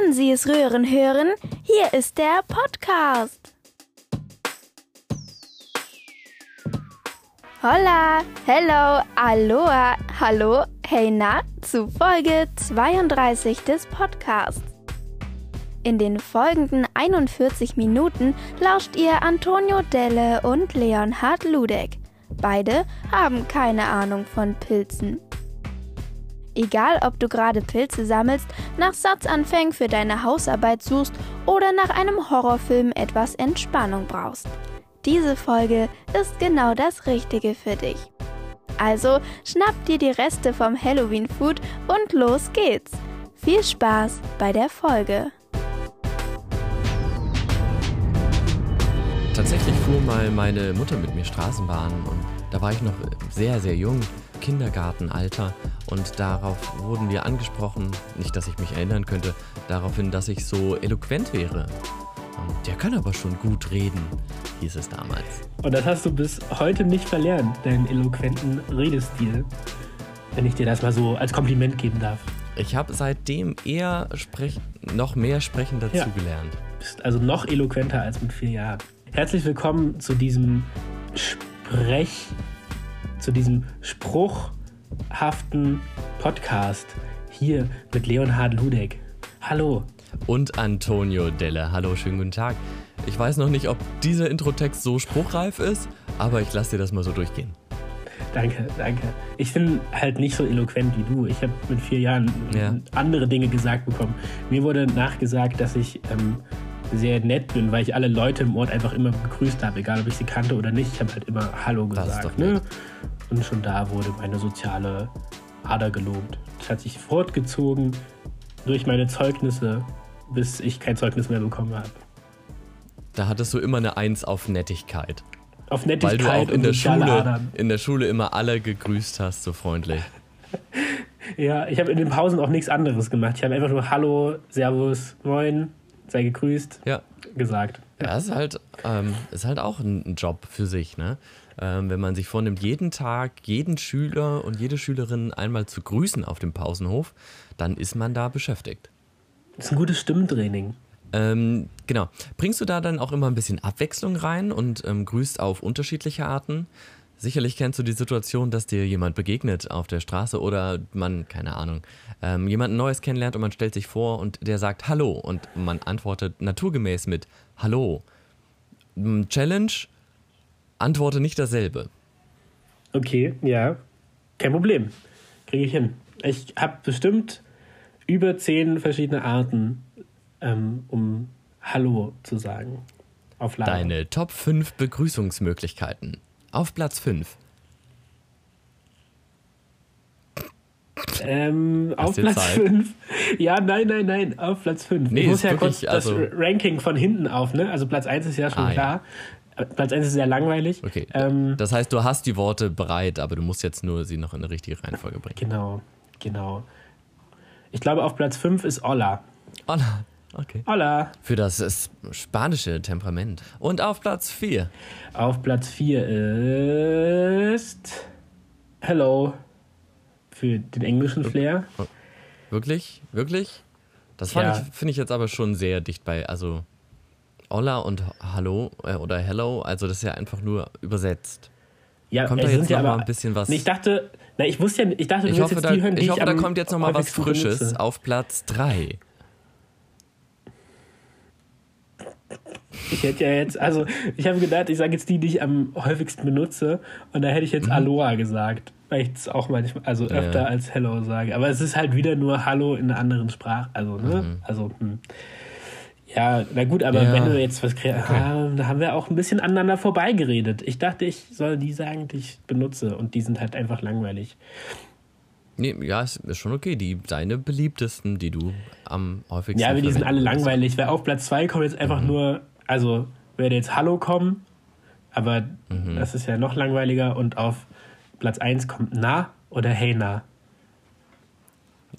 Können Sie es rühren hören? Hier ist der Podcast. Hola, hello, aloha, hallo, hey na, zu Folge 32 des Podcasts. In den folgenden 41 Minuten lauscht ihr Antonio Delle und Leonhard Ludek. Beide haben keine Ahnung von Pilzen. Egal, ob du gerade Pilze sammelst, nach Satzanfängen für deine Hausarbeit suchst oder nach einem Horrorfilm etwas Entspannung brauchst. Diese Folge ist genau das Richtige für dich. Also schnapp dir die Reste vom Halloween Food und los geht's. Viel Spaß bei der Folge. Tatsächlich fuhr mal meine Mutter mit mir Straßenbahn und da war ich noch sehr, sehr jung, Kindergartenalter und darauf wurden wir angesprochen, nicht dass ich mich erinnern könnte, daraufhin, dass ich so eloquent wäre. Der kann aber schon gut reden, hieß es damals. Und das hast du bis heute nicht verlernt, deinen eloquenten Redestil, wenn ich dir das mal so als Kompliment geben darf. Ich habe seitdem eher sprech noch mehr sprechen dazugelernt. Ja. Bist also noch eloquenter als mit vier Jahren. Herzlich willkommen zu diesem Sprech, zu diesem spruchhaften Podcast hier mit Leonhard Ludek. Hallo. Und Antonio Delle. Hallo, schönen guten Tag. Ich weiß noch nicht, ob dieser Introtext so spruchreif ist, aber ich lasse dir das mal so durchgehen. Danke, danke. Ich bin halt nicht so eloquent wie du. Ich habe mit vier Jahren ja. andere Dinge gesagt bekommen. Mir wurde nachgesagt, dass ich ähm, sehr nett bin, weil ich alle Leute im Ort einfach immer begrüßt habe, egal ob ich sie kannte oder nicht. Ich habe halt immer Hallo gesagt. Ne? Und schon da wurde meine soziale Ader gelobt. Das hat sich fortgezogen durch meine Zeugnisse, bis ich kein Zeugnis mehr bekommen habe. Da hattest du immer eine Eins auf Nettigkeit. Auf Nettigkeit Weil du auch in der Schule, in der Schule immer alle gegrüßt hast, so freundlich. ja, ich habe in den Pausen auch nichts anderes gemacht. Ich habe einfach nur Hallo, Servus, Moin, sei gegrüßt ja. gesagt. Ja, ist halt, ähm, ist halt auch ein Job für sich, ne? Ähm, wenn man sich vornimmt, jeden Tag jeden Schüler und jede Schülerin einmal zu grüßen auf dem Pausenhof, dann ist man da beschäftigt. Das ist ein gutes Stimmtraining. Ähm, genau. Bringst du da dann auch immer ein bisschen Abwechslung rein und ähm, grüßt auf unterschiedliche Arten? Sicherlich kennst du die Situation, dass dir jemand begegnet auf der Straße oder man, keine Ahnung, ähm, jemanden Neues kennenlernt und man stellt sich vor und der sagt Hallo und man antwortet naturgemäß mit Hallo. Challenge, antworte nicht dasselbe. Okay, ja, kein Problem. Kriege ich hin. Ich habe bestimmt über zehn verschiedene Arten, ähm, um Hallo zu sagen. Auf Lager. Deine Top 5 Begrüßungsmöglichkeiten. Auf Platz 5. Ähm, auf Platz 5. Ja, nein, nein, nein, auf Platz 5. Nee, ich muss ja kurz also das Ranking von hinten auf, ne? Also Platz 1 ist ja schon ah, klar. Ja. Platz 1 ist sehr langweilig. Okay. Ähm, das heißt, du hast die Worte bereit, aber du musst jetzt nur sie noch in eine richtige Reihenfolge bringen. Genau, genau. Ich glaube, auf Platz 5 ist Olla. Olla. Okay. Hola. Für das spanische Temperament. Und auf Platz 4. Auf Platz 4 ist Hello. Für den englischen Flair. Wirklich? Wirklich? Das ja. finde ich jetzt aber schon sehr dicht bei. Also Hola und Hallo äh, oder Hello, also das ist ja einfach nur übersetzt. Ja, kommt da jetzt ja mal ein bisschen was? Ich dachte, na, ich wusste ja, ich dachte, du ich hoffe, jetzt da, die hören, die ich, ich hoffe, da kommt jetzt noch mal was Frisches benutze. auf Platz 3. Ich hätte ja jetzt, also ich habe gedacht, ich sage jetzt die, die ich am häufigsten benutze und da hätte ich jetzt mhm. Aloha gesagt, weil ich es auch manchmal, also öfter ja. als Hello sage. Aber es ist halt wieder nur Hallo in einer anderen Sprache, also ne, mhm. also hm. Ja, na gut, aber ja. wenn du jetzt was kriegst, okay. ah, da haben wir auch ein bisschen aneinander vorbeigeredet. Ich dachte, ich soll die sagen, die ich benutze und die sind halt einfach langweilig. Nee, ja, ist, ist schon okay. Die deine beliebtesten, die du am häufigsten. Ja, aber die sind alle langweilig, weil auf Platz 2 kommt jetzt einfach mhm. nur also würde jetzt Hallo kommen, aber mhm. das ist ja noch langweiliger und auf Platz 1 kommt Na oder Hey Na.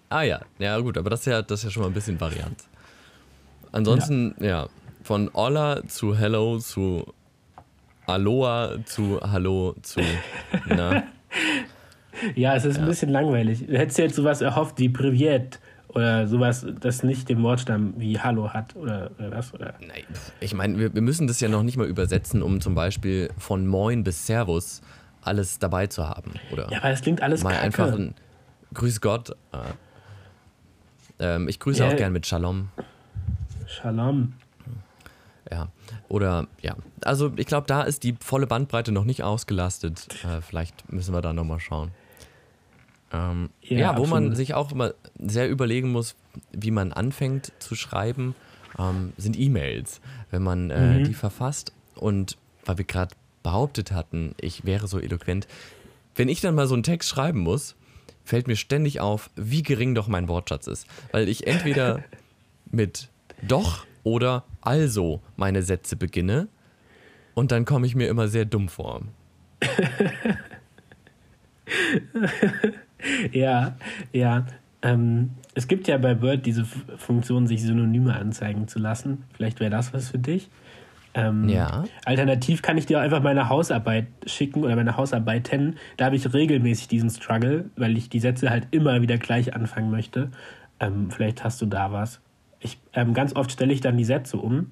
Ah ja, ja gut, aber das ist ja, das ist ja schon mal ein bisschen Variant. Ansonsten, ja, ja von Olla zu Hello zu Aloha zu Hallo zu Na. ja, es ist ja. ein bisschen langweilig. Du hättest jetzt sowas erhofft wie Privet Oder sowas, das nicht den Wortstamm wie Hallo hat oder, oder was? Oder? Nein, ich meine, wir, wir müssen das ja noch nicht mal übersetzen, um zum Beispiel von Moin bis Servus alles dabei zu haben. Oder ja, aber es klingt alles mal kacke. einfach ein Grüß Gott. Äh, ähm, ich grüße Ja. auch gern mit Shalom. Shalom. Ja. Oder ja. Also ich glaube, da ist die volle Bandbreite noch nicht ausgelastet. Äh, vielleicht müssen wir da nochmal schauen. Ähm, ja, Ja, wo man absolut. sich auch immer sehr überlegen muss, wie man anfängt zu schreiben, ähm, sind E-Mails, wenn man äh, Mhm. die verfasst. Und weil wir gerade behauptet hatten, ich wäre so eloquent, wenn ich dann mal so einen Text schreiben muss, fällt mir ständig auf, wie gering doch mein Wortschatz ist. Weil ich entweder mit doch oder also meine Sätze beginne und dann komme ich mir immer sehr dumm vor. Ja, ja. Ähm, es gibt ja bei Word diese Funktion, sich Synonyme anzeigen zu lassen. Vielleicht wäre das was für dich. Ähm, Ja. Alternativ kann ich dir auch einfach meine Hausarbeit schicken oder meine Hausarbeiten. Da habe ich regelmäßig diesen Struggle, weil ich die Sätze halt immer wieder gleich anfangen möchte. Ähm, vielleicht hast du da was. Ich, ähm, ganz oft stelle ich dann die Sätze um,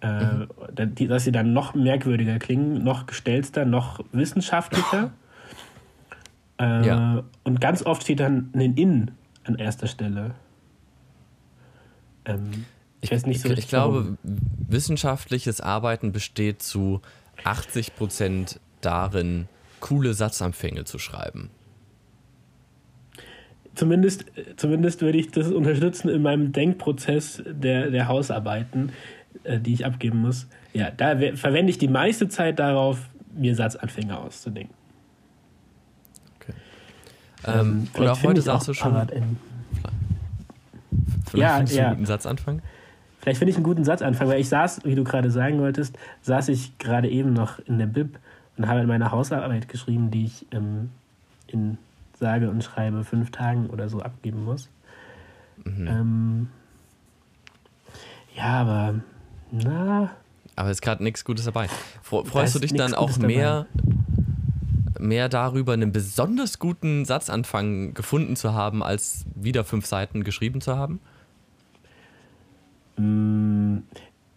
äh, die, dass sie dann noch merkwürdiger klingen, noch gestellter, noch wissenschaftlicher. Äh, Ja. Und ganz oft steht dann ein In an erster Stelle. Ähm, ich weiß nicht so ich, ich glaube, wissenschaftliches Arbeiten besteht zu 80 Prozent darin, coole Satzanfänge zu schreiben. Zumindest, zumindest würde ich das unterstützen in meinem Denkprozess der, der Hausarbeiten, äh, die ich abgeben muss. Ja, da we- verwende ich die meiste Zeit darauf, mir Satzanfänge auszudenken. Ähm, vielleicht oder auch finde heute ich sagst du schon, in- vielleicht Ja, findest du ja. einen guten Satzanfang. Vielleicht finde ich einen guten Satzanfang, weil ich saß, wie du gerade sagen wolltest, saß ich gerade eben noch in der Bib und habe meine Hausarbeit geschrieben, die ich ähm, in sage und schreibe fünf Tagen oder so abgeben muss. Mhm. Ähm, ja, aber na, Aber ist gerade nichts Gutes dabei. Fre- Da Freust du dich dann auch Gutes dabei. mehr, mehr darüber, einen besonders guten Satzanfang gefunden zu haben, als wieder fünf Seiten geschrieben zu haben? Mm,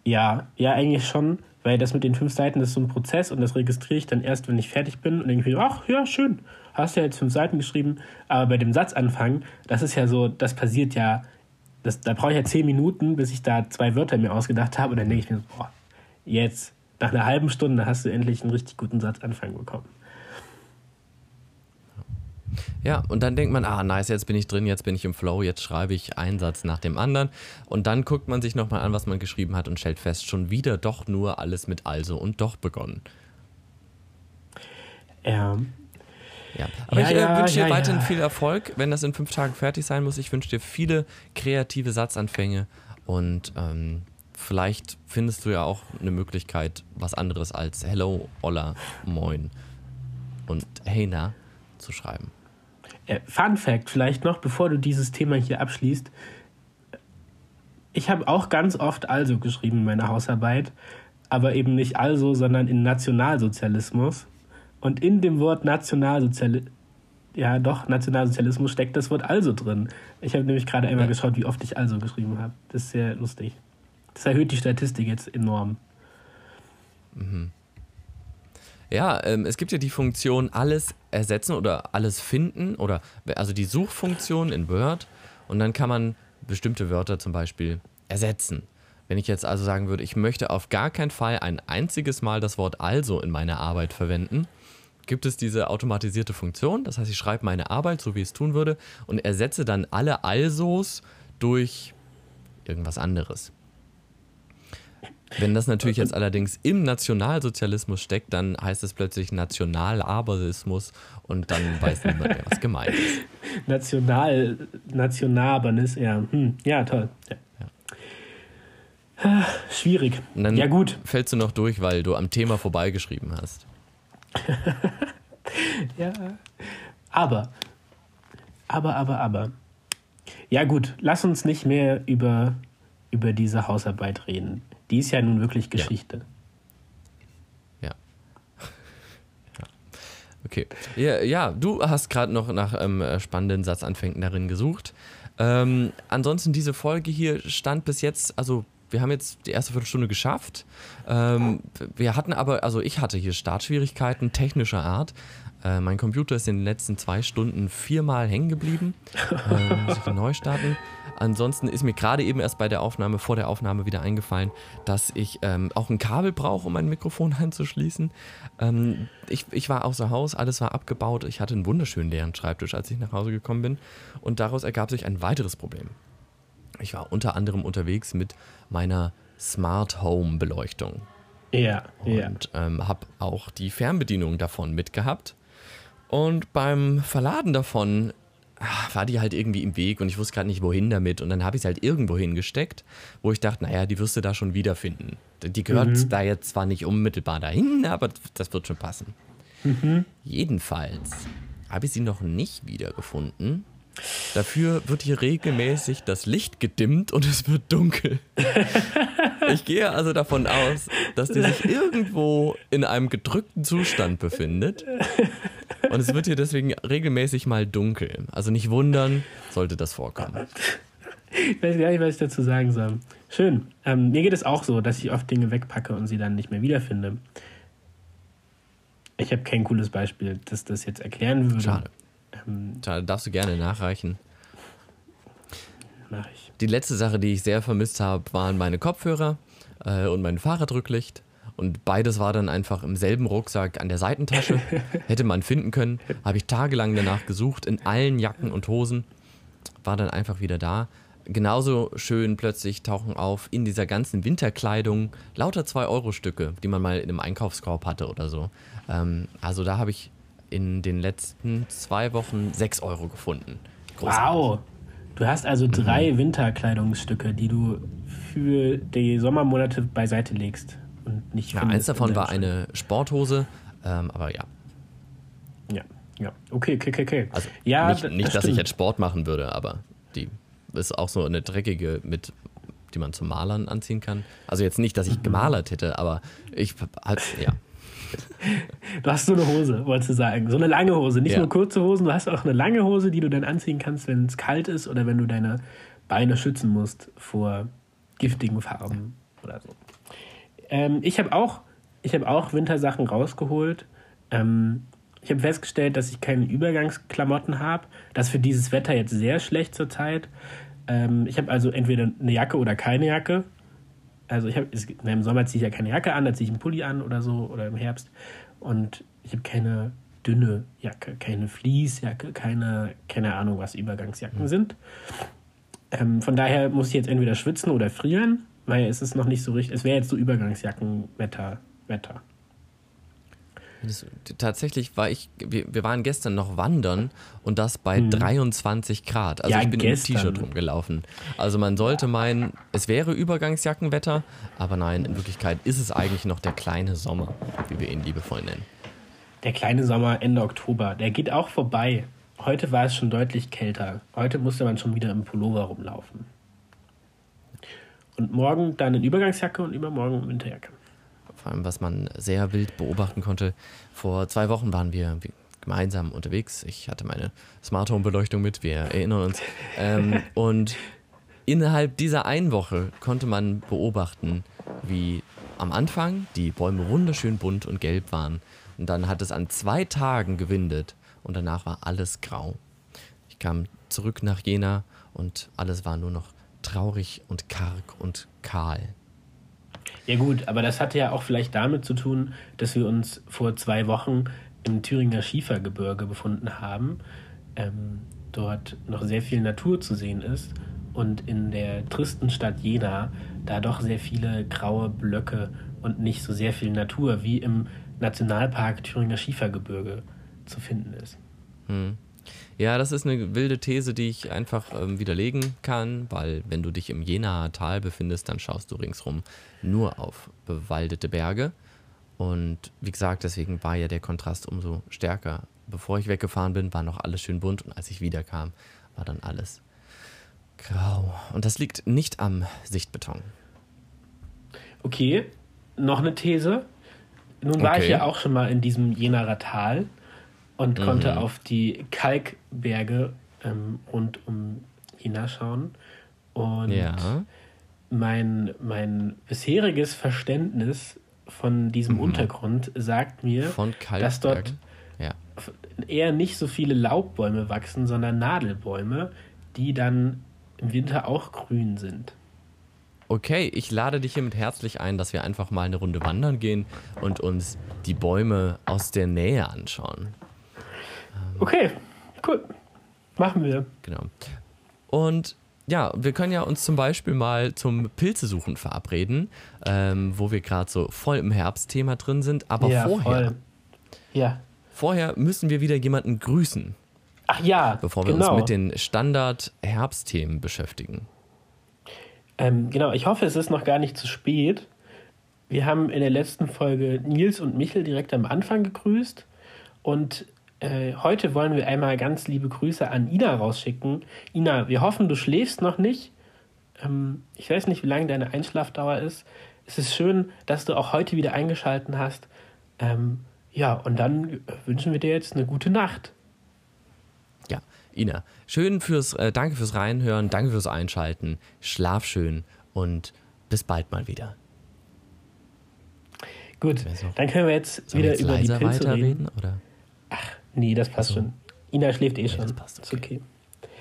Ja, ja, eigentlich schon, weil das mit den fünf Seiten das ist so ein Prozess und das registriere ich dann erst, wenn ich fertig bin und mir, ach ja, schön, hast ja jetzt fünf Seiten geschrieben, aber bei dem Satzanfang, das ist ja so, das passiert ja, das, da brauche ich ja zehn Minuten, bis ich da zwei Wörter mir ausgedacht habe und dann denke ich mir, so, boah, jetzt, nach einer halben Stunde hast du endlich einen richtig guten Satzanfang bekommen. Ja, und dann denkt man, ah, nice, jetzt bin ich drin, jetzt bin ich im Flow, jetzt schreibe ich einen Satz nach dem anderen. Und dann guckt man sich nochmal an, was man geschrieben hat und stellt fest, schon wieder doch nur alles mit also und doch begonnen. Ja, Ja, aber Ja, ich äh, ja, wünsche dir weiterhin ja. viel Erfolg, wenn das in fünf Tagen fertig sein muss. Ich wünsche dir viele kreative Satzanfänge und ähm, vielleicht findest du ja auch eine Möglichkeit, was anderes als Hello, Olla, Moin und Hey na zu schreiben. Äh, Fun Fact vielleicht noch, bevor du dieses Thema hier abschließt. Ich habe auch ganz oft also geschrieben in meiner Hausarbeit, aber eben nicht also, sondern in Nationalsozialismus. Und in dem Wort Nationalsozialismus, ja doch, Nationalsozialismus steckt das Wort also drin. Ich habe nämlich gerade einmal geschaut, wie oft ich also geschrieben habe. Das ist sehr lustig. Das erhöht die Statistik jetzt enorm. Ja, ähm, es gibt ja die Funktion alles ersetzen oder alles finden oder also die Suchfunktion in Word und dann kann man bestimmte Wörter zum Beispiel ersetzen. Wenn ich jetzt also sagen würde, ich möchte auf gar keinen Fall ein einziges Mal das Wort also in meiner Arbeit verwenden, gibt es diese automatisierte Funktion. Das heißt, ich schreibe meine Arbeit, so wie ich es tun würde, und ersetze dann alle alsos durch irgendwas anderes. Wenn das natürlich jetzt allerdings im Nationalsozialismus steckt, dann heißt es plötzlich Nationalaberismus und dann weiß niemand mehr, was gemeint ist. National, Nationalbernis, ja. Hm, ja, toll. Ja. Ah, Schwierig. Ja, gut. fällst du noch durch, weil du am Thema vorbeigeschrieben hast. Ja. Aber, aber, aber, aber. Ja, gut, lass uns nicht mehr über, über diese Hausarbeit reden. Die ist ja nun wirklich Geschichte. Ja. ja. Okay. Ja, ja, du hast gerade noch nach ähm, spannenden Satzanfängen darin gesucht. Ähm, ansonsten diese Folge hier stand bis jetzt, also wir haben jetzt die erste Viertelstunde geschafft. Ähm, wir hatten aber, also ich hatte hier Startschwierigkeiten technischer Art. Äh, mein Computer ist in den letzten zwei Stunden viermal hängen geblieben. Äh, muss ich neu starten. Ansonsten ist mir gerade eben erst bei der Aufnahme, vor der Aufnahme wieder eingefallen, dass ich ähm, auch ein Kabel brauche, um mein Mikrofon anzuschließen. Ähm, ich, ich war außer Haus, alles war abgebaut. Ich hatte einen wunderschönen leeren Schreibtisch, als ich nach Hause gekommen bin. Und daraus ergab sich ein weiteres Problem. Ich war unter anderem unterwegs mit meiner Smart Home Beleuchtung. Ja, ja. Und ähm, habe auch die Fernbedienung davon mitgehabt. Und beim Verladen davon ach, war die halt irgendwie im Weg und ich wusste gerade nicht, wohin damit. Und dann habe ich sie halt irgendwo hingesteckt, wo ich dachte, naja, die wirst du da schon wiederfinden. Die gehört mhm. da jetzt zwar nicht unmittelbar dahin, aber das wird schon passen. Mhm. Jedenfalls habe ich sie noch nicht wiedergefunden. Dafür wird hier regelmäßig das Licht gedimmt und es wird dunkel. Ich gehe also davon aus, dass die sich irgendwo in einem gedrückten Zustand befindet und es wird hier deswegen regelmäßig mal dunkel. Also nicht wundern, sollte das vorkommen. Ich weiß gar nicht, was ich dazu sagen soll. Schön. Ähm, mir geht es auch so, dass ich oft Dinge wegpacke und sie dann nicht mehr wiederfinde. Ich habe kein cooles Beispiel, das das jetzt erklären würde. Schade. Schade, darfst du gerne nachreichen. Mach ich. Die letzte Sache, die ich sehr vermisst habe, waren meine Kopfhörer äh, und mein Fahrradrücklicht. Und beides war dann einfach im selben Rucksack an der Seitentasche. Hätte man finden können. Habe ich tagelang danach gesucht, in allen Jacken und Hosen. War dann einfach wieder da. Genauso schön plötzlich tauchen auf in dieser ganzen Winterkleidung lauter 2-Euro-Stücke, die man mal in einem Einkaufskorb hatte oder so. Ähm, also da habe ich in den letzten zwei Wochen 6 Euro gefunden. Großartig. Wow! Du hast also drei mhm. Winterkleidungsstücke, die du für die Sommermonate beiseite legst und nicht Ja, eins davon war eine Sporthose, ähm, aber ja. Ja, ja. Okay, okay, okay. Also ja, nicht, nicht das dass ich jetzt Sport machen würde, aber die ist auch so eine dreckige mit die man zum Malern anziehen kann. Also jetzt nicht, dass ich mhm. gemalert hätte, aber ich halt, ja. Du hast so eine Hose, wolltest du sagen. So eine lange Hose. Nicht ja. nur kurze Hosen, du hast auch eine lange Hose, die du dann anziehen kannst, wenn es kalt ist oder wenn du deine Beine schützen musst vor giftigen Farben oder so. Ähm, ich habe auch, hab auch Wintersachen rausgeholt. Ähm, ich habe festgestellt, dass ich keine Übergangsklamotten habe. Das ist für dieses Wetter jetzt sehr schlecht zurzeit. Ähm, ich habe also entweder eine Jacke oder keine Jacke. Also ich habe im Sommer ziehe ich ja keine Jacke an, da ziehe ich einen Pulli an oder so oder im Herbst. Und ich habe keine dünne Jacke, keine Fließjacke, keine, keine Ahnung, was Übergangsjacken mhm. sind. Ähm, von daher muss ich jetzt entweder schwitzen oder frieren weil es ist noch nicht so richtig. Es wäre jetzt so Übergangsjackenwetter. Wetter. Das, tatsächlich war ich, wir, wir, waren gestern noch wandern und das bei hm. 23 Grad. Also ja, ich bin gestern. im T-Shirt rumgelaufen. Also man sollte meinen, es wäre Übergangsjackenwetter, aber nein, in Wirklichkeit ist es eigentlich noch der kleine Sommer, wie wir ihn liebevoll nennen. Der kleine Sommer Ende Oktober, der geht auch vorbei. Heute war es schon deutlich kälter. Heute musste man schon wieder im Pullover rumlaufen. Und morgen dann in Übergangsjacke und übermorgen in Winterjacke. Vor allem, was man sehr wild beobachten konnte. Vor zwei Wochen waren wir gemeinsam unterwegs. Ich hatte meine Smart Home Beleuchtung mit, wir erinnern uns. ähm, und innerhalb dieser einen Woche konnte man beobachten, wie am Anfang die Bäume wunderschön bunt und gelb waren. Und dann hat es an zwei Tagen gewindet und danach war alles grau. Ich kam zurück nach Jena und alles war nur noch traurig und karg und kahl. Ja gut, aber das hatte ja auch vielleicht damit zu tun, dass wir uns vor zwei Wochen im Thüringer Schiefergebirge befunden haben. Ähm, dort noch sehr viel Natur zu sehen ist und in der tristen Stadt Jena da doch sehr viele graue Blöcke und nicht so sehr viel Natur wie im Nationalpark Thüringer Schiefergebirge zu finden ist. Hm. Ja, das ist eine wilde These, die ich einfach ähm, widerlegen kann, weil wenn du dich im Jenaer Tal befindest, dann schaust du ringsrum nur auf bewaldete Berge. Und wie gesagt, deswegen war ja der Kontrast umso stärker. Bevor ich weggefahren bin, war noch alles schön bunt und als ich wiederkam, war dann alles grau. Und das liegt nicht am Sichtbeton. Okay, noch eine These. Nun war okay. ich ja auch schon mal in diesem Jenaer Tal und mhm. konnte auf die Kalkberge ähm, rund um hinausschauen. Und ja. Mein, mein bisheriges Verständnis von diesem mhm. Untergrund sagt mir, dass dort ja. eher nicht so viele Laubbäume wachsen, sondern Nadelbäume, die dann im Winter auch grün sind. Okay, ich lade dich hiermit herzlich ein, dass wir einfach mal eine Runde wandern gehen und uns die Bäume aus der Nähe anschauen. Okay, cool. Machen wir. Genau. Und ja, wir können ja uns zum Beispiel mal zum Pilzesuchen verabreden, ähm, wo wir gerade so voll im Herbstthema drin sind. Aber ja, vorher, voll. ja. vorher müssen wir wieder jemanden grüßen. Ach ja, bevor wir genau. uns mit den Standard-Herbstthemen beschäftigen. Ähm, genau, ich hoffe, es ist noch gar nicht zu spät. Wir haben in der letzten Folge Nils und Michel direkt am Anfang gegrüßt und äh, heute wollen wir einmal ganz liebe Grüße an Ina rausschicken. Ina, wir hoffen, du schläfst noch nicht. Ähm, ich weiß nicht, wie lange deine Einschlafdauer ist. Es ist schön, dass du auch heute wieder eingeschalten hast. Ähm, ja, und dann wünschen wir dir jetzt eine gute Nacht. Ja, Ina, schön fürs, äh, danke fürs Reinhören, danke fürs Einschalten. Schlaf schön und bis bald mal wieder. Gut, dann können wir jetzt wieder wir jetzt über die Pilze weiterreden, reden. Oder? Nee, das passt also, schon. Ina schläft eh nee, schon. Das passt, okay. Ist okay.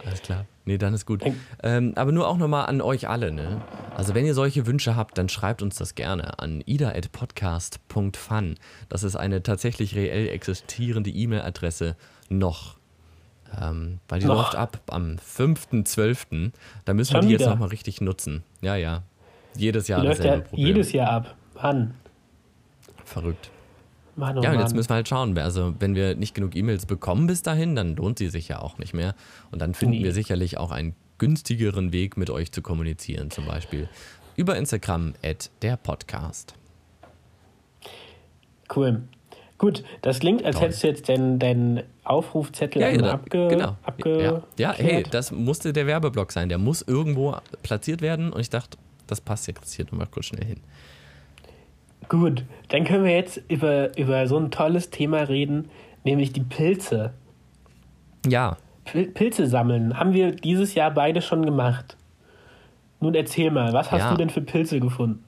Alles klar. Nee, dann ist gut. Ähm, aber nur auch nochmal an euch alle, ne? Also wenn ihr solche Wünsche habt, dann schreibt uns das gerne an ida.podcast.fun. Das ist eine tatsächlich reell existierende E-Mail-Adresse noch. Ähm, weil die noch. läuft ab am 5.12. Da müssen Schon wir die wieder. jetzt nochmal richtig nutzen. Ja, ja. Jedes Jahr die läuft ja Problem. jedes Jahr ab. Wann? Verrückt. Mann, oh ja, und jetzt müssen wir halt schauen. Also, wenn wir nicht genug E-Mails bekommen bis dahin, dann lohnt sie sich ja auch nicht mehr. Und dann finden nee. wir sicherlich auch einen günstigeren Weg, mit euch zu kommunizieren. Zum Beispiel über Instagram at der Podcast. Cool. Gut, das klingt, als Toll. hättest du jetzt deinen dein Aufrufzettel ja, ja, abge, genau. abge ja, ja, hey, das musste der Werbeblock sein. Der muss irgendwo platziert werden. Und ich dachte, das passt jetzt hier nochmal kurz schnell hin. Gut, dann können wir jetzt über, über so ein tolles Thema reden, nämlich die Pilze. Ja. Pil Pilze sammeln. Haben wir dieses Jahr beide schon gemacht. Nun erzähl mal, was hast ja. du denn für Pilze gefunden?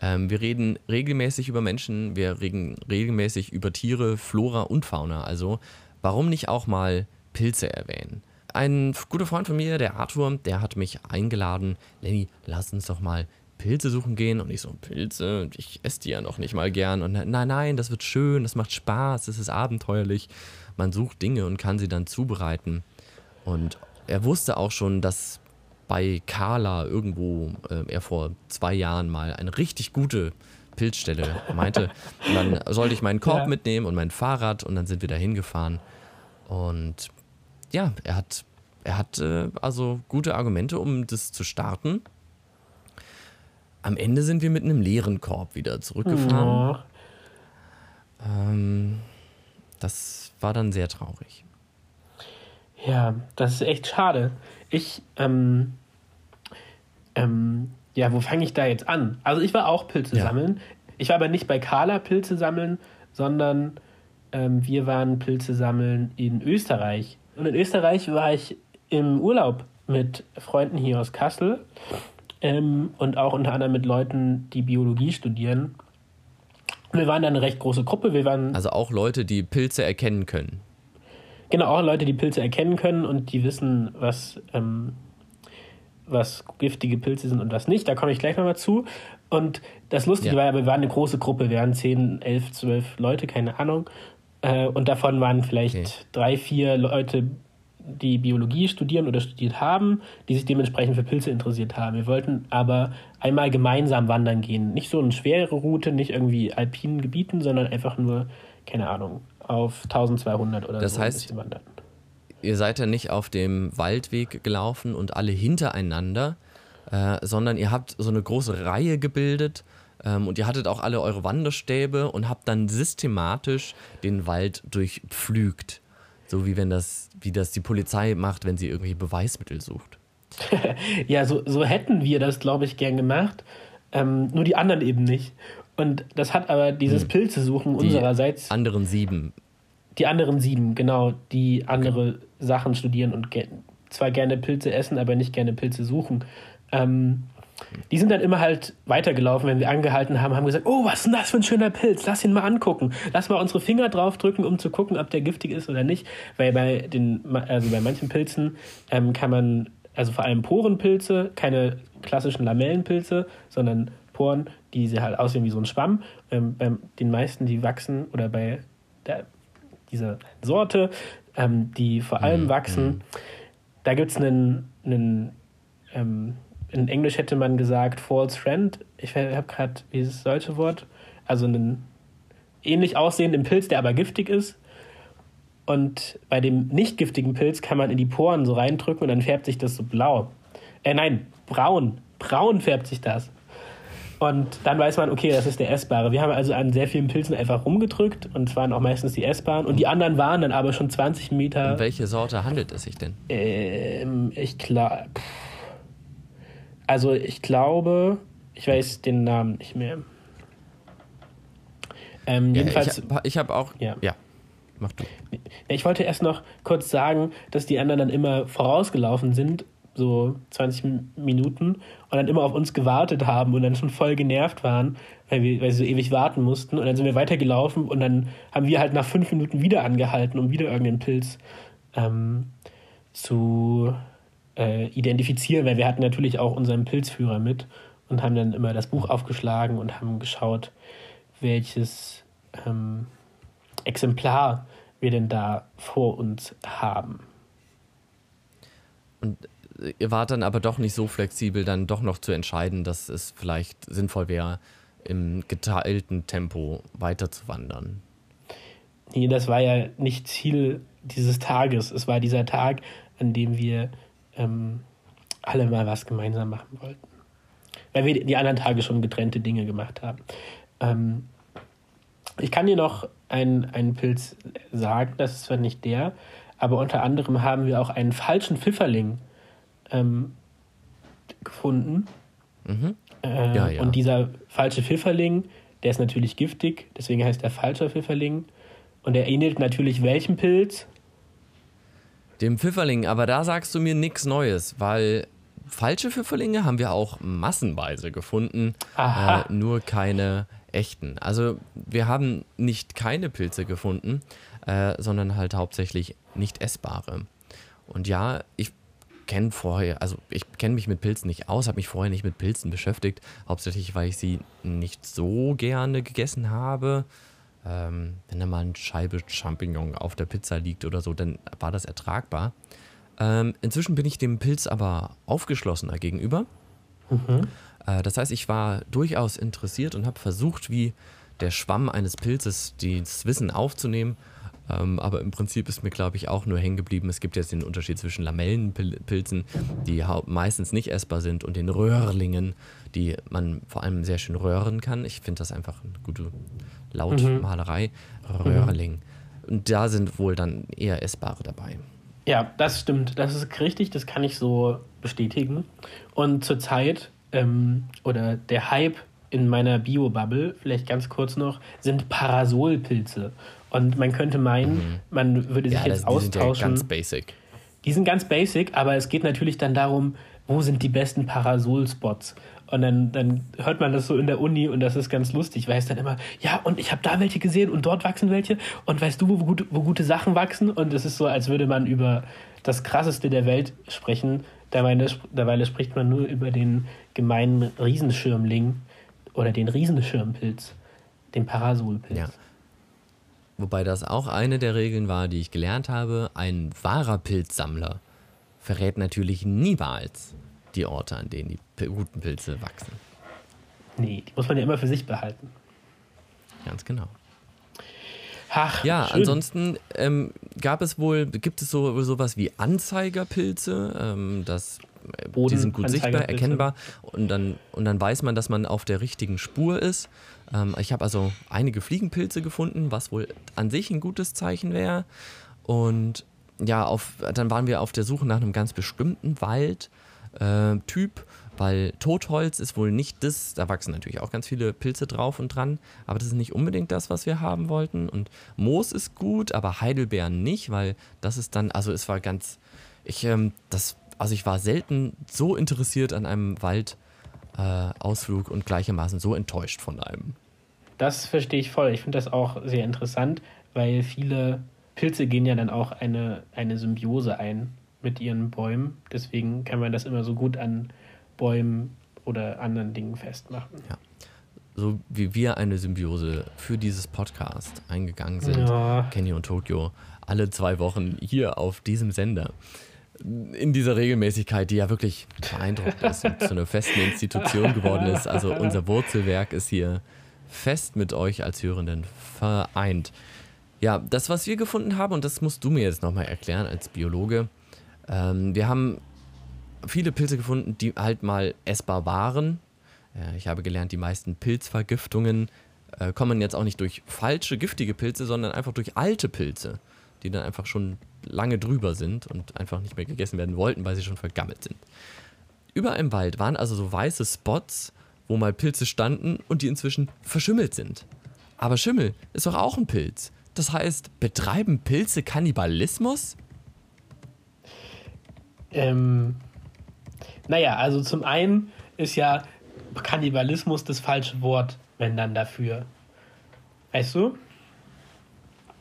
Ähm, wir reden regelmäßig über Menschen, wir reden regelmäßig über Tiere, Flora und Fauna. Also warum nicht auch mal Pilze erwähnen? Ein guter Freund von mir, der Arthur, der hat mich eingeladen. Lenny, lass uns doch mal Pilze suchen gehen und ich so, Pilze, ich esse die ja noch nicht mal gern. Und nein, nein, das wird schön, das macht Spaß, das ist abenteuerlich. Man sucht Dinge und kann sie dann zubereiten. Und er wusste auch schon, dass bei Carla irgendwo äh, er vor zwei Jahren mal eine richtig gute Pilzstelle meinte. Und dann sollte ich meinen Korb ja. mitnehmen und mein Fahrrad und dann sind wir da hingefahren. Und ja, er hat, er hat äh, also gute Argumente, um das zu starten. Am Ende sind wir mit einem leeren Korb wieder zurückgefahren. Oh. Ähm, das war dann sehr traurig. Ja, das ist echt schade. Ich, ähm, ähm, ja, wo fange ich da jetzt an? Also ich war auch Pilze ja. sammeln. Ich war aber nicht bei Carla Pilze sammeln, sondern ähm, wir waren Pilze sammeln in Österreich. Und in Österreich war ich im Urlaub mit Freunden hier aus Kassel ähm, und auch unter anderem mit Leuten, die Biologie studieren. Wir waren da eine recht große Gruppe. Wir waren also auch Leute, die Pilze erkennen können. Genau, auch Leute, die Pilze erkennen können und die wissen, was, ähm, was giftige Pilze sind und was nicht. Da komme ich gleich nochmal zu. Und das Lustige ja. war ja, wir waren eine große Gruppe. Wir waren 10, 11, 12 Leute, keine Ahnung. Äh, und davon waren vielleicht okay. drei, vier Leute die Biologie studieren oder studiert haben, die sich dementsprechend für Pilze interessiert haben. Wir wollten aber einmal gemeinsam wandern gehen. Nicht so eine schwere Route, nicht irgendwie alpinen Gebieten, sondern einfach nur, keine Ahnung, auf 1200 oder das so heißt, wandern. Ihr seid ja nicht auf dem Waldweg gelaufen und alle hintereinander, äh, sondern ihr habt so eine große Reihe gebildet ähm, und ihr hattet auch alle eure Wanderstäbe und habt dann systematisch den Wald durchpflügt. So wie wenn das, wie das die Polizei macht, wenn sie irgendwie Beweismittel sucht. ja, so, so hätten wir das, glaube ich, gern gemacht. Ähm, nur die anderen eben nicht. Und das hat aber dieses hm. Pilzesuchen die unsererseits. Anderen sieben. Die anderen sieben, genau, die andere okay. Sachen studieren und zwar gerne Pilze essen, aber nicht gerne Pilze suchen. Ähm, die sind dann immer halt weitergelaufen, wenn wir angehalten haben, haben gesagt, oh, was ist denn das für ein schöner Pilz? Lass ihn mal angucken. Lass mal unsere Finger draufdrücken, um zu gucken, ob der giftig ist oder nicht. Weil bei den, also bei manchen Pilzen ähm, kann man, also vor allem Porenpilze, keine klassischen Lamellenpilze, sondern Poren, die halt aussehen wie so ein Schwamm. Ähm, bei den meisten, die wachsen, oder bei der, dieser Sorte, ähm, die vor allem mhm. wachsen, mhm. da gibt es einen, einen ähm, in Englisch hätte man gesagt false friend. Ich habe gerade dieses deutsche Wort. Also einen ähnlich aussehenden Pilz, der aber giftig ist. Und bei dem nicht giftigen Pilz kann man in die Poren so reindrücken und dann färbt sich das so blau. Äh, nein, braun. Braun färbt sich das. Und dann weiß man, okay, das ist der essbare. Wir haben also an sehr vielen Pilzen einfach rumgedrückt und es waren auch meistens die essbaren. Und die anderen waren dann aber schon 20 Meter. Um welche Sorte handelt es sich denn? Ähm, ich glaube. Also ich glaube, ich weiß den Namen nicht mehr. Ähm, ja, jedenfalls. Ich habe hab auch. Ja. ja. Mach du. Ich wollte erst noch kurz sagen, dass die anderen dann immer vorausgelaufen sind, so 20 Minuten, und dann immer auf uns gewartet haben und dann schon voll genervt waren, weil, wir, weil sie so ewig warten mussten. Und dann sind wir weitergelaufen und dann haben wir halt nach fünf Minuten wieder angehalten, um wieder irgendeinen Pilz ähm, zu äh, identifizieren, weil wir hatten natürlich auch unseren Pilzführer mit und haben dann immer das Buch aufgeschlagen und haben geschaut, welches ähm, Exemplar wir denn da vor uns haben. Und ihr wart dann aber doch nicht so flexibel, dann doch noch zu entscheiden, dass es vielleicht sinnvoll wäre, im geteilten Tempo weiterzuwandern. Nee, das war ja nicht Ziel dieses Tages. Es war dieser Tag, an dem wir ähm, alle mal was gemeinsam machen wollten. Weil wir die anderen Tage schon getrennte Dinge gemacht haben. Ähm, ich kann dir noch einen, einen Pilz sagen, das ist zwar nicht der, aber unter anderem haben wir auch einen falschen Pfifferling ähm, gefunden. Mhm. Äh, ja, ja. Und dieser falsche Pfifferling, der ist natürlich giftig, deswegen heißt er falscher Pfifferling. Und er ähnelt natürlich welchem Pilz? Dem Pfifferling, aber da sagst du mir nichts Neues, weil falsche Pfifferlinge haben wir auch massenweise gefunden, äh, nur keine echten. Also wir haben nicht keine Pilze gefunden, äh, sondern halt hauptsächlich nicht essbare. Und ja, ich kenne vorher, also ich kenne mich mit Pilzen nicht aus, habe mich vorher nicht mit Pilzen beschäftigt, hauptsächlich weil ich sie nicht so gerne gegessen habe. Ähm, wenn da mal eine Scheibe Champignon auf der Pizza liegt oder so, dann war das ertragbar. Ähm, inzwischen bin ich dem Pilz aber aufgeschlossener gegenüber. Mhm. Äh, das heißt, ich war durchaus interessiert und habe versucht, wie der Schwamm eines Pilzes das Wissen aufzunehmen. Ähm, aber im Prinzip ist mir, glaube ich, auch nur hängen geblieben. Es gibt jetzt den Unterschied zwischen Lamellenpilzen, die meistens nicht essbar sind, und den Röhrlingen, die man vor allem sehr schön röhren kann. Ich finde das einfach eine gute Lautmalerei. Mhm. Röhrling. Und da sind wohl dann eher essbare dabei. Ja, das stimmt. Das ist richtig. Das kann ich so bestätigen. Und zurzeit, ähm, oder der Hype in meiner Bio-Bubble, vielleicht ganz kurz noch, sind Parasolpilze. Und man könnte meinen, mhm. man würde sich ja, jetzt das, austauschen. Die sind ja ganz basic. Die sind ganz basic, aber es geht natürlich dann darum, wo sind die besten Parasol-Spots? Und dann, dann hört man das so in der Uni und das ist ganz lustig, weil es dann immer, ja, und ich habe da welche gesehen und dort wachsen welche und weißt du, wo, gut, wo gute Sachen wachsen? Und es ist so, als würde man über das Krasseste der Welt sprechen. Derweil, derweil spricht man nur über den gemeinen Riesenschirmling oder den Riesenschirmpilz, den Parasolpilz. Ja. Wobei das auch eine der Regeln war, die ich gelernt habe. Ein wahrer Pilzsammler verrät natürlich niemals die Orte, an denen die guten Pilze wachsen. Nee, die muss man ja immer für sich behalten. Ganz genau. Ach, ja, schön. ansonsten ähm, gab es wohl, gibt es so sowas wie Anzeigerpilze, ähm, das, äh, die sind gut sichtbar, erkennbar und dann, und dann weiß man, dass man auf der richtigen Spur ist. Ähm, ich habe also einige Fliegenpilze gefunden, was wohl an sich ein gutes Zeichen wäre. Und ja, auf, dann waren wir auf der Suche nach einem ganz bestimmten Waldtyp, äh, weil Totholz ist wohl nicht das, da wachsen natürlich auch ganz viele Pilze drauf und dran, aber das ist nicht unbedingt das, was wir haben wollten. Und Moos ist gut, aber Heidelbeeren nicht, weil das ist dann, also es war ganz Ich, ähm, das, also ich war selten so interessiert an einem Waldausflug äh, und gleichermaßen so enttäuscht von einem. Das verstehe ich voll. Ich finde das auch sehr interessant, weil viele Pilze gehen ja dann auch eine, eine Symbiose ein mit ihren Bäumen. Deswegen kann man das immer so gut an Bäumen oder anderen Dingen festmachen. Ja. So wie wir eine Symbiose für dieses Podcast eingegangen sind, ja. Kenny und Tokio, alle zwei Wochen hier auf diesem Sender. In dieser Regelmäßigkeit, die ja wirklich beeindruckend ist und zu einer festen Institution geworden ist. Also unser Wurzelwerk ist hier fest mit euch als Hörenden vereint. Ja, das, was wir gefunden haben, und das musst du mir jetzt nochmal erklären als Biologe, ähm, wir haben viele Pilze gefunden, die halt mal essbar waren. Äh, ich habe gelernt, die meisten Pilzvergiftungen äh, kommen jetzt auch nicht durch falsche, giftige Pilze, sondern einfach durch alte Pilze, die dann einfach schon lange drüber sind und einfach nicht mehr gegessen werden wollten, weil sie schon vergammelt sind. Überall im Wald waren also so weiße Spots, wo mal Pilze standen und die inzwischen verschimmelt sind. Aber Schimmel ist doch auch ein Pilz. Das heißt, betreiben Pilze Kannibalismus? Ähm, naja, also zum einen ist ja Kannibalismus das falsche Wort, wenn dann dafür. Weißt du?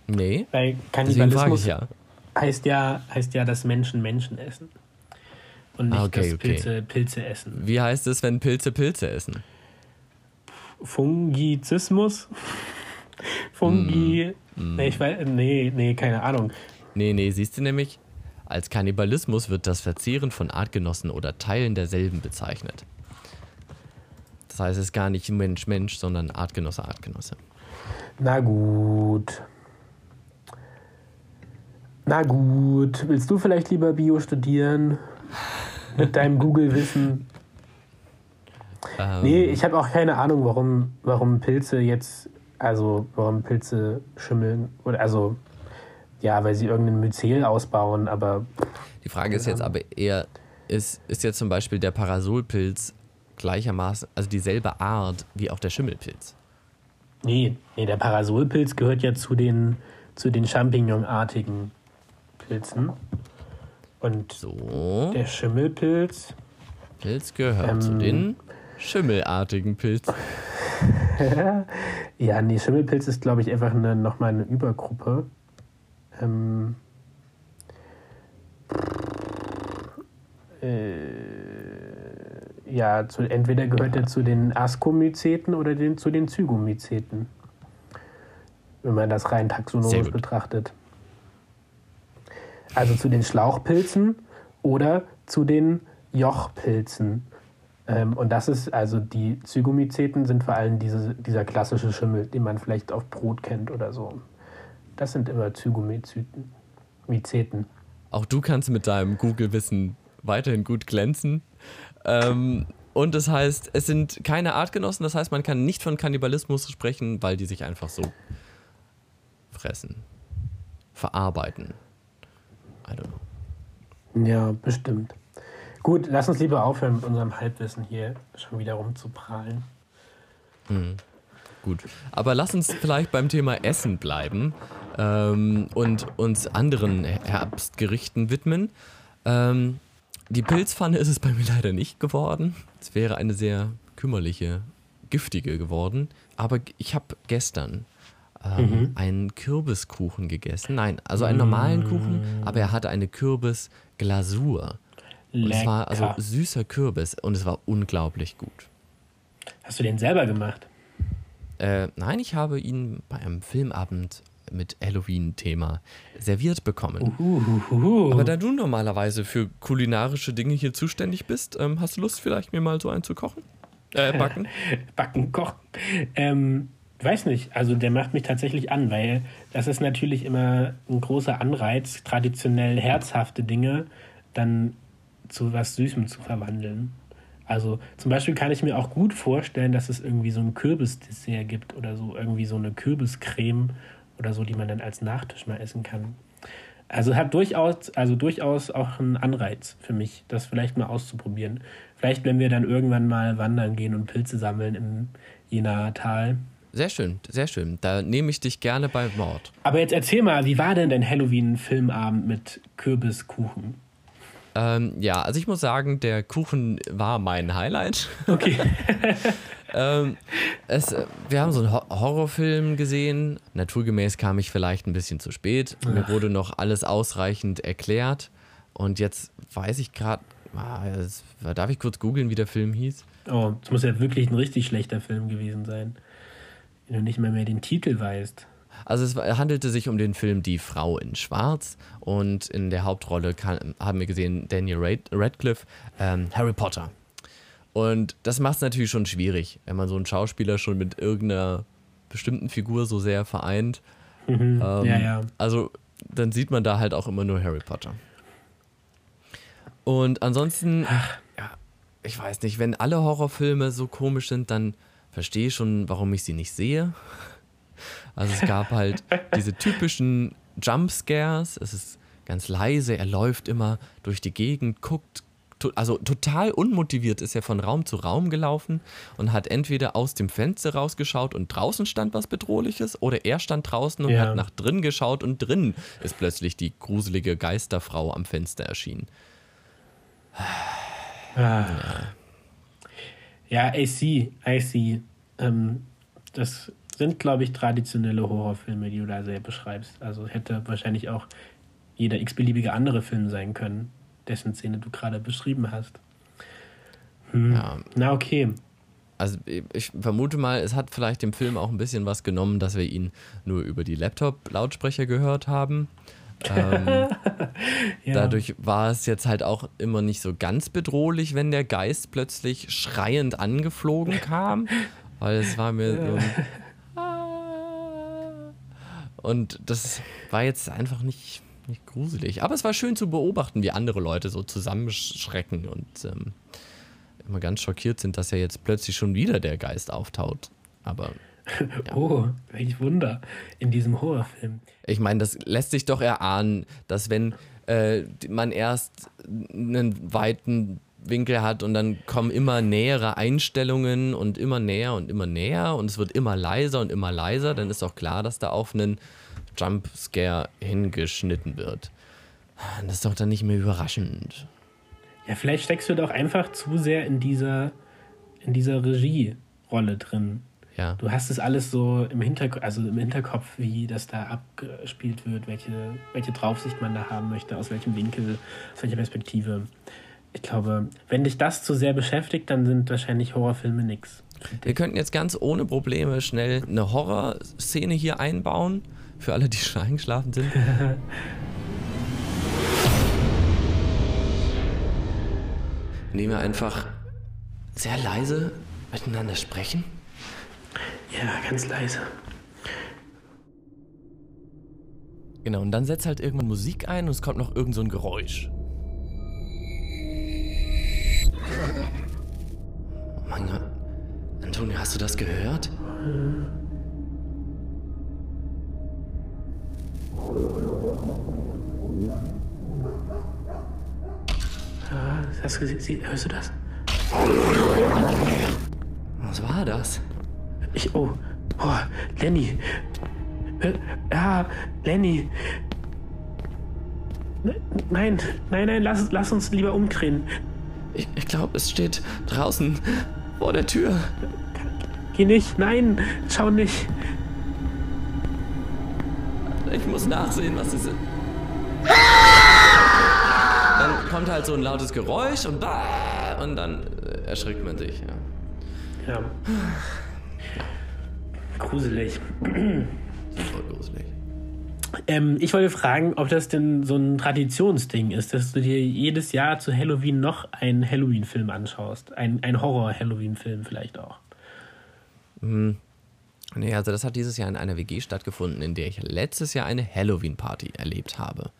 Nee. Weil Kannibalismus ja. Heißt ja heißt ja, dass Menschen Menschen essen. Und nicht, ah, okay, dass Pilze okay. Pilze essen. Wie heißt es, wenn Pilze Pilze essen? Fungizismus? Fungi. Mm. Nee, ich weiß, nee, nee, keine Ahnung. Nee, nee, siehst du nämlich, als Kannibalismus wird das Verzehren von Artgenossen oder Teilen derselben bezeichnet. Das heißt, es ist gar nicht Mensch, Mensch, sondern Artgenosse, Artgenosse. Na gut. Na gut. Willst du vielleicht lieber Bio studieren? Mit deinem Google-Wissen? Ähm. Nee, ich habe auch keine Ahnung, warum, warum Pilze jetzt, also warum Pilze schimmeln. Oder also ja, weil sie irgendein Myzel ausbauen, aber. Die Frage ist jetzt aber eher, ist, ist jetzt zum Beispiel der Parasolpilz gleichermaßen, also dieselbe Art wie auch der Schimmelpilz? Nee, nee der Parasolpilz gehört ja zu den, zu den Champignonartigen Pilzen. Und so. der Schimmelpilz. Pilz gehört ähm, zu den schimmelartigen Pilzen. ja, nee, Schimmelpilz ist, glaube ich, einfach eine, nochmal eine Übergruppe ähm, äh, ja, zu, entweder gehört er zu den Askomyceten oder den, zu den Zygomyceten. Wenn man das rein taxonomisch betrachtet. Also zu den Schlauchpilzen oder zu den Jochpilzen. Ähm, und das ist, also die Zygomyceten sind vor allem diese, dieser klassische Schimmel, den man vielleicht auf Brot kennt oder so. Das sind immer Zygomyceten. Myceten. Auch du kannst mit deinem Google-Wissen weiterhin gut glänzen. Ähm, und das heißt, es sind keine Artgenossen, das heißt, man kann nicht von Kannibalismus sprechen, weil die sich einfach so fressen, verarbeiten. I don't know. Ja, bestimmt. Gut, lass uns lieber aufhören mit unserem Halbwissen hier schon wieder rumzuprallen. Mhm. Gut. Aber lass uns vielleicht beim Thema Essen bleiben ähm, und uns anderen Herbstgerichten widmen. Ähm, die Pilzpfanne ist es bei mir leider nicht geworden. Es wäre eine sehr kümmerliche, giftige geworden. Aber ich habe gestern ähm, mhm. einen Kürbiskuchen gegessen. Nein, also einen normalen Kuchen, aber er hatte eine Kürbisglasur. Und es war also süßer Kürbis und es war unglaublich gut. Hast du den selber gemacht? Äh, nein, ich habe ihn bei einem Filmabend mit Halloween-Thema serviert bekommen. Uhuhuhu. Aber da du normalerweise für kulinarische Dinge hier zuständig bist, ähm, hast du Lust, vielleicht mir mal so einen zu kochen? Äh, backen? backen, kochen. Ähm, weiß nicht, also der macht mich tatsächlich an, weil das ist natürlich immer ein großer Anreiz, traditionell herzhafte Dinge dann zu was Süßem zu verwandeln. Also zum Beispiel kann ich mir auch gut vorstellen, dass es irgendwie so ein Kürbisdessert gibt oder so irgendwie so eine Kürbiscreme oder so, die man dann als Nachtisch mal essen kann. Also hat durchaus, also durchaus auch einen Anreiz für mich, das vielleicht mal auszuprobieren. Vielleicht, wenn wir dann irgendwann mal wandern gehen und Pilze sammeln im Jenaer Tal. Sehr schön, sehr schön. Da nehme ich dich gerne bei Wort. Aber jetzt erzähl mal, wie war denn dein Halloween-Filmabend mit Kürbiskuchen? Ähm, ja, also ich muss sagen, der Kuchen war mein Highlight. Okay. ähm, es, wir haben so einen Horrorfilm gesehen. Naturgemäß kam ich vielleicht ein bisschen zu spät. Ach. Mir wurde noch alles ausreichend erklärt. Und jetzt weiß ich gerade, ah, darf ich kurz googeln, wie der Film hieß? Oh, es muss ja wirklich ein richtig schlechter Film gewesen sein. Wenn du nicht mal mehr den Titel weißt. Also es handelte sich um den Film Die Frau in Schwarz und in der Hauptrolle kann, haben wir gesehen Daniel Radcliffe, ähm, Harry Potter. Und das macht es natürlich schon schwierig, wenn man so einen Schauspieler schon mit irgendeiner bestimmten Figur so sehr vereint. Mhm. Ähm, ja, ja. Also dann sieht man da halt auch immer nur Harry Potter. Und ansonsten, ja, ich weiß nicht, wenn alle Horrorfilme so komisch sind, dann verstehe schon, warum ich sie nicht sehe. Also es gab halt diese typischen Jumpscares. Es ist ganz leise, er läuft immer durch die Gegend, guckt, also total unmotiviert ist er von Raum zu Raum gelaufen und hat entweder aus dem Fenster rausgeschaut und draußen stand was Bedrohliches oder er stand draußen und ja. hat nach drin geschaut und drin ist plötzlich die gruselige Geisterfrau am Fenster erschienen. Ah. Ja, See, I see. Ähm, das sind, glaube ich, traditionelle Horrorfilme, die du da sehr beschreibst. Also hätte wahrscheinlich auch jeder x-beliebige andere Film sein können, dessen Szene du gerade beschrieben hast. Hm. Ja. Na, okay. Also ich vermute mal, es hat vielleicht dem Film auch ein bisschen was genommen, dass wir ihn nur über die Laptop-Lautsprecher gehört haben. Ähm, ja. Dadurch war es jetzt halt auch immer nicht so ganz bedrohlich, wenn der Geist plötzlich schreiend angeflogen kam, weil es war mir so ein und das war jetzt einfach nicht, nicht gruselig. Aber es war schön zu beobachten, wie andere Leute so zusammenschrecken und ähm, immer ganz schockiert sind, dass ja jetzt plötzlich schon wieder der Geist auftaucht. Aber. Ja. Oh, welch Wunder in diesem Horrorfilm. Ich meine, das lässt sich doch erahnen, dass wenn äh, man erst einen weiten Winkel hat und dann kommen immer nähere Einstellungen und immer näher und immer näher und es wird immer leiser und immer leiser, dann ist auch klar, dass da auf einen Jumpscare hingeschnitten wird. Das ist doch dann nicht mehr überraschend. Ja, vielleicht steckst du doch einfach zu sehr in dieser, in dieser Regierolle drin. Ja. Du hast es alles so im Hinterkopf, also im Hinterkopf, wie das da abgespielt wird, welche, welche Draufsicht man da haben möchte, aus welchem Winkel, aus welcher Perspektive ich glaube, wenn dich das zu sehr beschäftigt, dann sind wahrscheinlich Horrorfilme nichts. Wir könnten jetzt ganz ohne Probleme schnell eine Horrorszene hier einbauen, für alle, die schon eingeschlafen sind. Indem wir einfach sehr leise miteinander sprechen. Ja, ganz leise. Genau, und dann setzt halt irgendwann Musik ein und es kommt noch irgend so ein Geräusch. Mein Gott. Antonio, hast du das gehört? Ja, hast du, hörst du das? Was war das? Ich, oh, oh, Lenny. Ja, Lenny. Nein, nein, nein, lass, lass uns lieber umdrehen. Ich, ich glaube, es steht draußen vor der Tür. Geh nicht, nein, schau nicht. Ich muss nachsehen, was es ist. Dann kommt halt so ein lautes Geräusch und und dann äh, erschrickt man sich. Ja. ja. Gruselig. Super gruselig. Ähm, ich wollte fragen, ob das denn so ein Traditionsding ist, dass du dir jedes Jahr zu Halloween noch einen Halloween-Film anschaust. Ein, ein Horror-Halloween-Film vielleicht auch. Hm. Nee, also das hat dieses Jahr in einer WG stattgefunden, in der ich letztes Jahr eine Halloween-Party erlebt habe.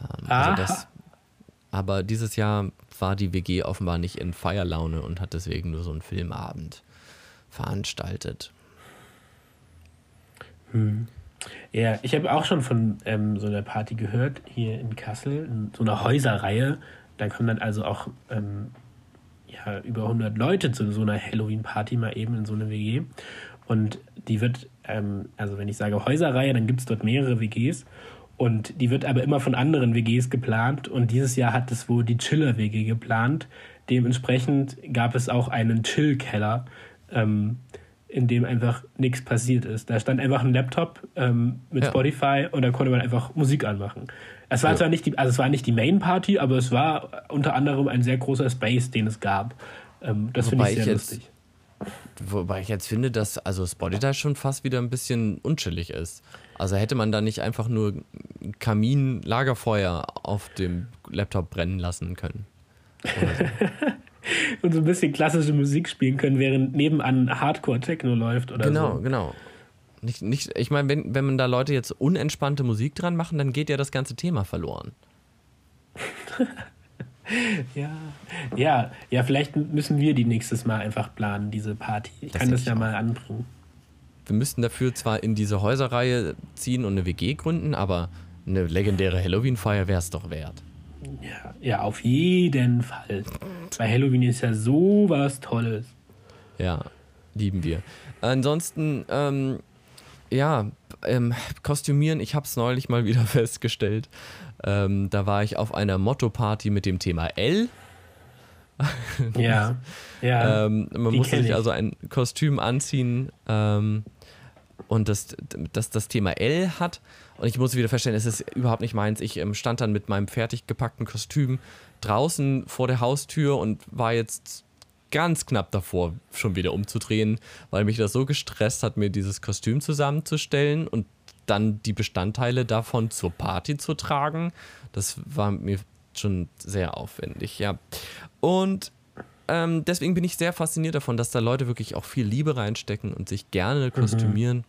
Ähm, also das, aber dieses Jahr war die WG offenbar nicht in Feierlaune und hat deswegen nur so einen Filmabend veranstaltet. Hm. Ja, ich habe auch schon von ähm, so einer Party gehört, hier in Kassel, in so einer Häuserreihe. Da kommen dann also auch ähm, ja, über 100 Leute zu so einer Halloween-Party mal eben in so eine WG. Und die wird, ähm, also wenn ich sage Häuserreihe, dann gibt es dort mehrere WGs. Und die wird aber immer von anderen WGs geplant. Und dieses Jahr hat es wohl die Chiller-WG geplant. Dementsprechend gab es auch einen Chill-Keller, ähm, in dem einfach nichts passiert ist. Da stand einfach ein Laptop ähm, mit ja. Spotify und da konnte man einfach Musik anmachen. Es war ja. zwar nicht die, also es war nicht die Main Party, aber es war unter anderem ein sehr großer Space, den es gab. Ähm, das finde ich sehr ich jetzt, lustig. Wobei ich jetzt finde, dass also Spotify schon fast wieder ein bisschen unchillig ist. Also hätte man da nicht einfach nur Kamin, Lagerfeuer auf dem Laptop brennen lassen können. So. und so ein bisschen klassische Musik spielen können, während nebenan Hardcore-Techno läuft oder genau, so. Genau, genau. Nicht, nicht, ich meine, wenn, wenn man da Leute jetzt unentspannte Musik dran machen, dann geht ja das ganze Thema verloren. ja, ja, ja, vielleicht müssen wir die nächstes Mal einfach planen, diese Party. Ich das kann das ja auch. mal anbringen wir müssten dafür zwar in diese Häuserreihe ziehen und eine WG gründen, aber eine legendäre Halloween-Feier wäre es doch wert. Ja, ja, auf jeden Fall. Bei Halloween ist ja sowas Tolles. Ja, lieben wir. Ansonsten, ähm, ja, ähm, Kostümieren, ich habe es neulich mal wieder festgestellt. Ähm, da war ich auf einer Motto-Party mit dem Thema L. ja, ja. ähm, man musste sich also ein Kostüm anziehen. Ähm, und das, das, das Thema L hat. Und ich muss wieder feststellen, es ist überhaupt nicht meins. Ich ähm, stand dann mit meinem fertig gepackten Kostüm draußen vor der Haustür und war jetzt ganz knapp davor, schon wieder umzudrehen, weil mich das so gestresst hat, mir dieses Kostüm zusammenzustellen und dann die Bestandteile davon zur Party zu tragen. Das war mir schon sehr aufwendig, ja. Und ähm, deswegen bin ich sehr fasziniert davon, dass da Leute wirklich auch viel Liebe reinstecken und sich gerne mhm. kostümieren. Mhm.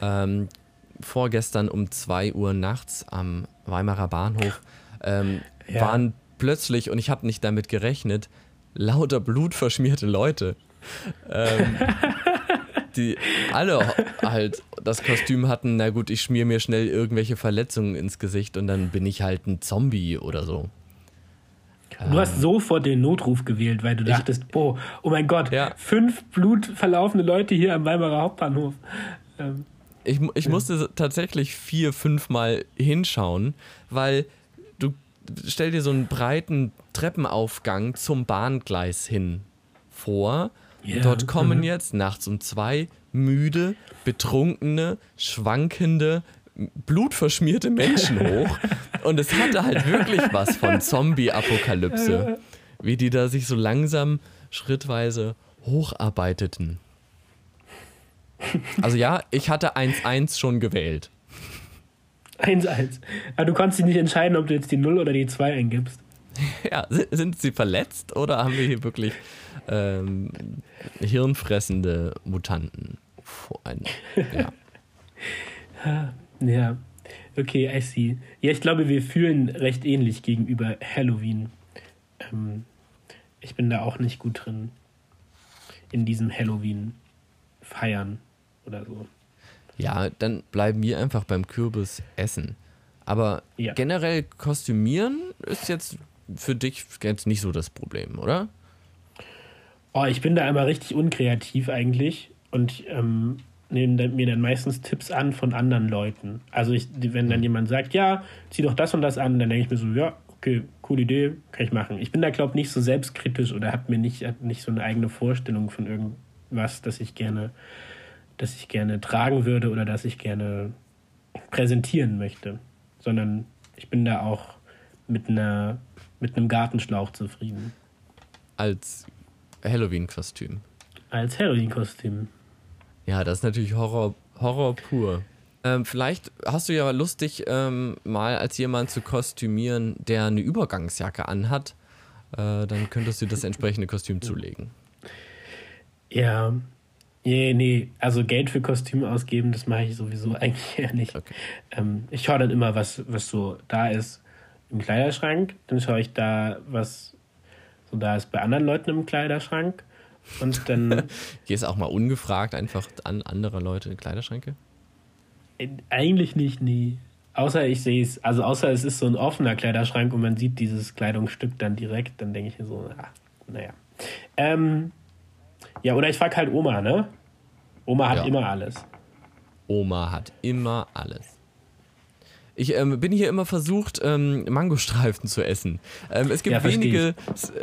Ähm, vorgestern um 2 Uhr nachts am Weimarer Bahnhof ähm, ja. waren plötzlich, und ich habe nicht damit gerechnet, lauter blutverschmierte Leute. Ähm, die alle halt das Kostüm hatten, na gut, ich schmier mir schnell irgendwelche Verletzungen ins Gesicht und dann bin ich halt ein Zombie oder so. Du hast sofort den Notruf gewählt, weil du dachtest, boah, oh mein Gott, ja. fünf blutverlaufende Leute hier am Weimarer Hauptbahnhof. Ähm, ich, ich musste tatsächlich vier, fünf Mal hinschauen, weil du stell dir so einen breiten Treppenaufgang zum Bahngleis hin vor. Yeah. Dort kommen mhm. jetzt nachts um zwei müde, betrunkene, schwankende, blutverschmierte Menschen hoch. Und es hatte halt wirklich was von Zombie-Apokalypse. Wie die da sich so langsam, schrittweise hocharbeiteten. Also ja, ich hatte 1-1 schon gewählt. 1-1. Aber du konntest dich nicht entscheiden, ob du jetzt die 0 oder die 2 eingibst. Ja, sind sie verletzt oder haben wir hier wirklich ähm, hirnfressende Mutanten? Ja. ja. Okay, I see. Ja, ich glaube, wir fühlen recht ähnlich gegenüber Halloween. Ähm, ich bin da auch nicht gut drin. In diesem Halloween feiern oder so. Ja, dann bleiben wir einfach beim Kürbis essen. Aber ja. generell kostümieren ist jetzt für dich jetzt nicht so das Problem, oder? Oh, ich bin da immer richtig unkreativ eigentlich und ähm, nehme mir dann meistens Tipps an von anderen Leuten. Also ich, wenn dann mhm. jemand sagt, ja, zieh doch das und das an, dann denke ich mir so, ja, okay, coole Idee, kann ich machen. Ich bin da, glaube ich, nicht so selbstkritisch oder habe mir nicht, nicht so eine eigene Vorstellung von irgendwas, das ich gerne das ich gerne tragen würde oder das ich gerne präsentieren möchte, sondern ich bin da auch mit einer mit einem Gartenschlauch zufrieden. Als Halloween-Kostüm. Als Halloween-Kostüm. Ja, das ist natürlich Horror, Horror pur. Ähm, vielleicht hast du ja lustig, ähm, mal als jemand zu kostümieren, der eine Übergangsjacke anhat. Äh, dann könntest du das entsprechende Kostüm zulegen. Ja, Nee, nee, also Geld für Kostüme ausgeben, das mache ich sowieso eigentlich eher nicht. Okay. Ähm, ich schaue dann immer, was, was so da ist im Kleiderschrank. Dann schaue ich da, was so da ist bei anderen Leuten im Kleiderschrank. Und dann. Gehst auch mal ungefragt einfach an andere Leute in Kleiderschränke? Äh, eigentlich nicht, nie. Außer ich sehe es, also außer es ist so ein offener Kleiderschrank und man sieht dieses Kleidungsstück dann direkt, dann denke ich mir so, ah, naja. Ähm, ja, oder ich frage halt Oma, ne? Oma hat ja. immer alles. Oma hat immer alles. Ich ähm, bin hier immer versucht, ähm, Mangostreifen zu essen. Ähm, es gibt ja, wenige,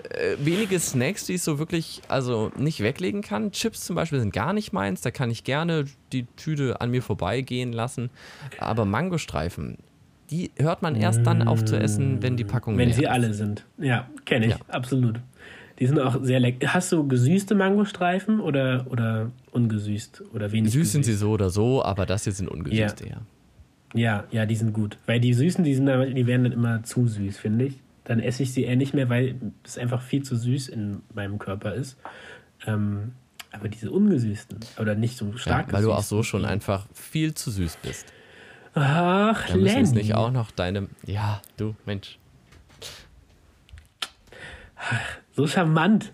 äh, wenige Snacks, die ich so wirklich also nicht weglegen kann. Chips zum Beispiel sind gar nicht meins. Da kann ich gerne die Tüte an mir vorbeigehen lassen. Aber Mangostreifen, die hört man erst dann auf zu essen, wenn die Packung Wenn sie ist. alle sind. Ja, kenne ich, ja. absolut. Die sind auch sehr lecker. Hast du gesüßte Mangostreifen oder, oder ungesüßt oder wenig? Süß gesüßt? sind sie so oder so, aber das hier sind ungesüßte, ja. ja. Ja, ja, die sind gut. Weil die süßen, die, sind, die werden dann immer zu süß, finde ich. Dann esse ich sie eher nicht mehr, weil es einfach viel zu süß in meinem Körper ist. Ähm, aber diese ungesüßten oder nicht so stark ja, Weil du auch so schon einfach viel zu süß bist. Ach, Dann müssen es nicht auch noch deine. Ja, du, Mensch. So charmant.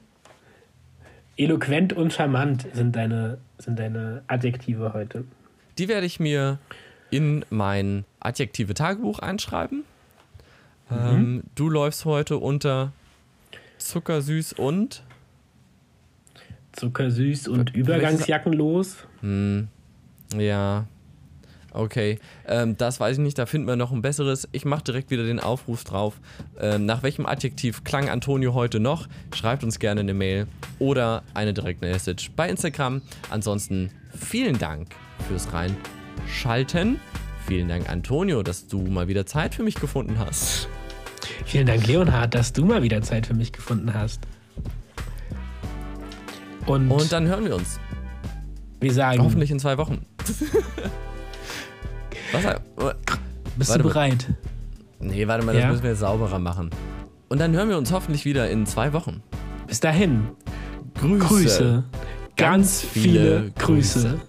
Eloquent und charmant sind deine, sind deine Adjektive heute. Die werde ich mir in mein adjektive Tagebuch einschreiben. Mhm. Ähm, du läufst heute unter zuckersüß und zuckersüß und übergangsjackenlos. Hm, ja. Okay, ähm, das weiß ich nicht, da finden wir noch ein besseres. Ich mache direkt wieder den Aufruf drauf. Ähm, nach welchem Adjektiv klang Antonio heute noch? Schreibt uns gerne eine Mail oder eine direkte Message bei Instagram. Ansonsten vielen Dank fürs Reinschalten. Vielen Dank, Antonio, dass du mal wieder Zeit für mich gefunden hast. Vielen Dank, Leonhard, dass du mal wieder Zeit für mich gefunden hast. Und, Und dann hören wir uns. Wir sagen. Hoffentlich in zwei Wochen. Was? Bist warte du bereit? Mal. Nee, warte mal, das ja? müssen wir sauberer machen. Und dann hören wir uns hoffentlich wieder in zwei Wochen. Bis dahin. Grüße. Grüße. Ganz, viele Grüße. Grüße.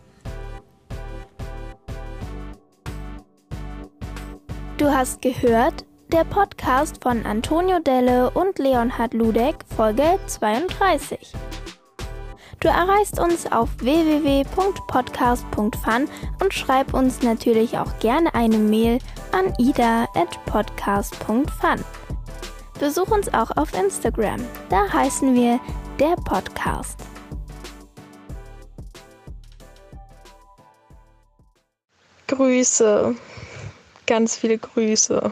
Du hast gehört, der Podcast von Antonio Delle und Leonhard Ludek, Folge 32. Du erreichst uns auf www.podcast.fun und schreib uns natürlich auch gerne eine Mail an ida.podcast.fun. Besuch uns auch auf Instagram, da heißen wir der Podcast. Grüße, ganz viele Grüße.